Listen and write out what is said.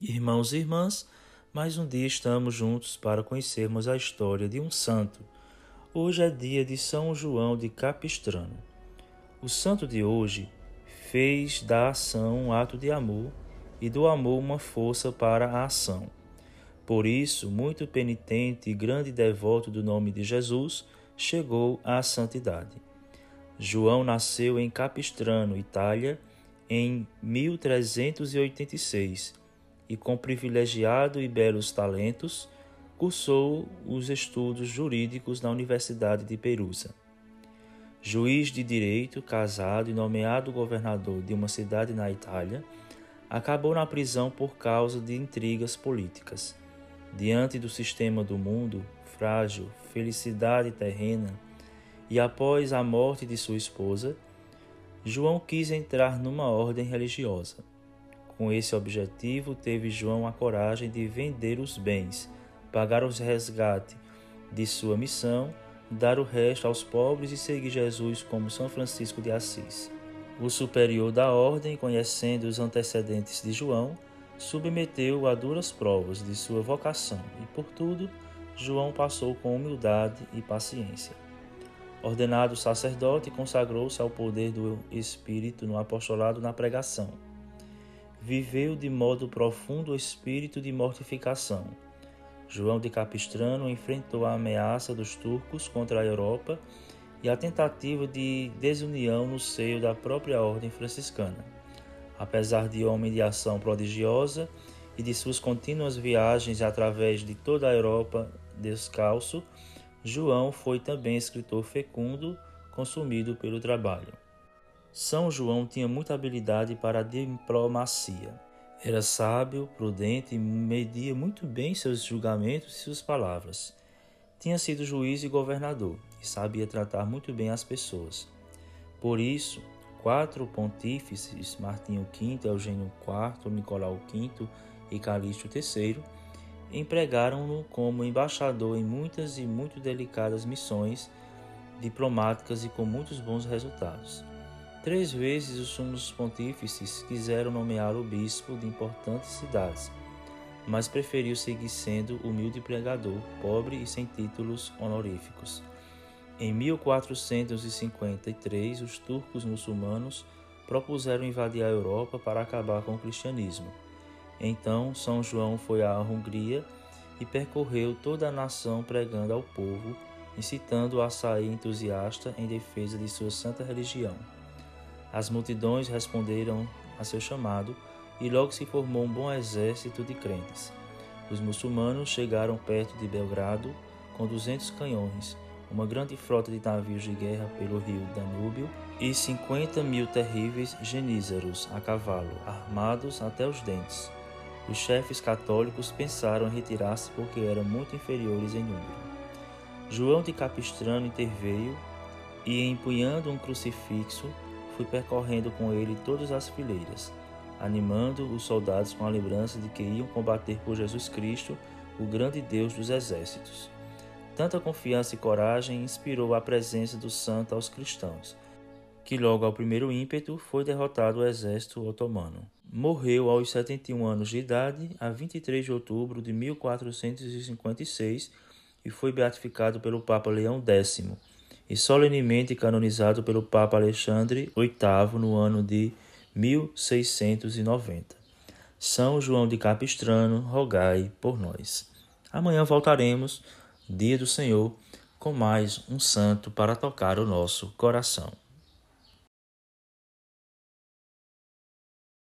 Irmãos e irmãs, mais um dia estamos juntos para conhecermos a história de um santo. Hoje é dia de São João de Capistrano. O santo de hoje fez da ação um ato de amor e do amor uma força para a ação. Por isso, muito penitente e grande devoto do nome de Jesus, chegou à santidade. João nasceu em Capistrano, Itália, em 1386 e com privilegiado e belos talentos, cursou os estudos jurídicos na Universidade de Perusa. Juiz de direito, casado e nomeado governador de uma cidade na Itália, acabou na prisão por causa de intrigas políticas. Diante do sistema do mundo, frágil, felicidade terrena, e após a morte de sua esposa, João quis entrar numa ordem religiosa. Com esse objetivo, teve João a coragem de vender os bens, pagar os resgate de sua missão, dar o resto aos pobres e seguir Jesus como São Francisco de Assis. O superior da ordem, conhecendo os antecedentes de João, submeteu-o a duras provas de sua vocação e, por tudo, João passou com humildade e paciência. Ordenado sacerdote, consagrou-se ao poder do Espírito no apostolado na pregação viveu de modo profundo o espírito de mortificação. João de Capistrano enfrentou a ameaça dos turcos contra a Europa e a tentativa de desunião no seio da própria ordem franciscana. Apesar de homem de ação prodigiosa e de suas contínuas viagens através de toda a Europa descalço, João foi também escritor fecundo, consumido pelo trabalho. São João tinha muita habilidade para a diplomacia. Era sábio, prudente e media muito bem seus julgamentos e suas palavras. Tinha sido juiz e governador e sabia tratar muito bem as pessoas. Por isso, quatro pontífices, Martinho V, Eugênio IV, Nicolau V e Calixto III, empregaram-no como embaixador em muitas e muito delicadas missões diplomáticas e com muitos bons resultados. Três vezes os sumos pontífices quiseram nomear o bispo de importantes cidades, mas preferiu seguir sendo humilde pregador, pobre e sem títulos honoríficos. Em 1453, os turcos muçulmanos propuseram invadir a Europa para acabar com o cristianismo. Então, São João foi à Hungria e percorreu toda a nação pregando ao povo, incitando-o a sair entusiasta em defesa de sua santa religião. As multidões responderam a seu chamado e logo se formou um bom exército de crentes. Os muçulmanos chegaram perto de Belgrado com 200 canhões, uma grande frota de navios de guerra pelo rio Danúbio e 50 mil terríveis genízaros a cavalo, armados até os dentes. Os chefes católicos pensaram em retirar-se porque eram muito inferiores em número. João de Capistrano interveio e, empunhando um crucifixo, fui percorrendo com ele todas as fileiras, animando os soldados com a lembrança de que iam combater por Jesus Cristo, o grande Deus dos exércitos. Tanta confiança e coragem inspirou a presença do santo aos cristãos, que logo ao primeiro ímpeto foi derrotado o exército otomano. Morreu aos 71 anos de idade, a 23 de outubro de 1456, e foi beatificado pelo Papa Leão X e solenemente canonizado pelo Papa Alexandre VIII no ano de 1690. São João de Capistrano, rogai por nós. Amanhã voltaremos, dia do Senhor, com mais um santo para tocar o nosso coração.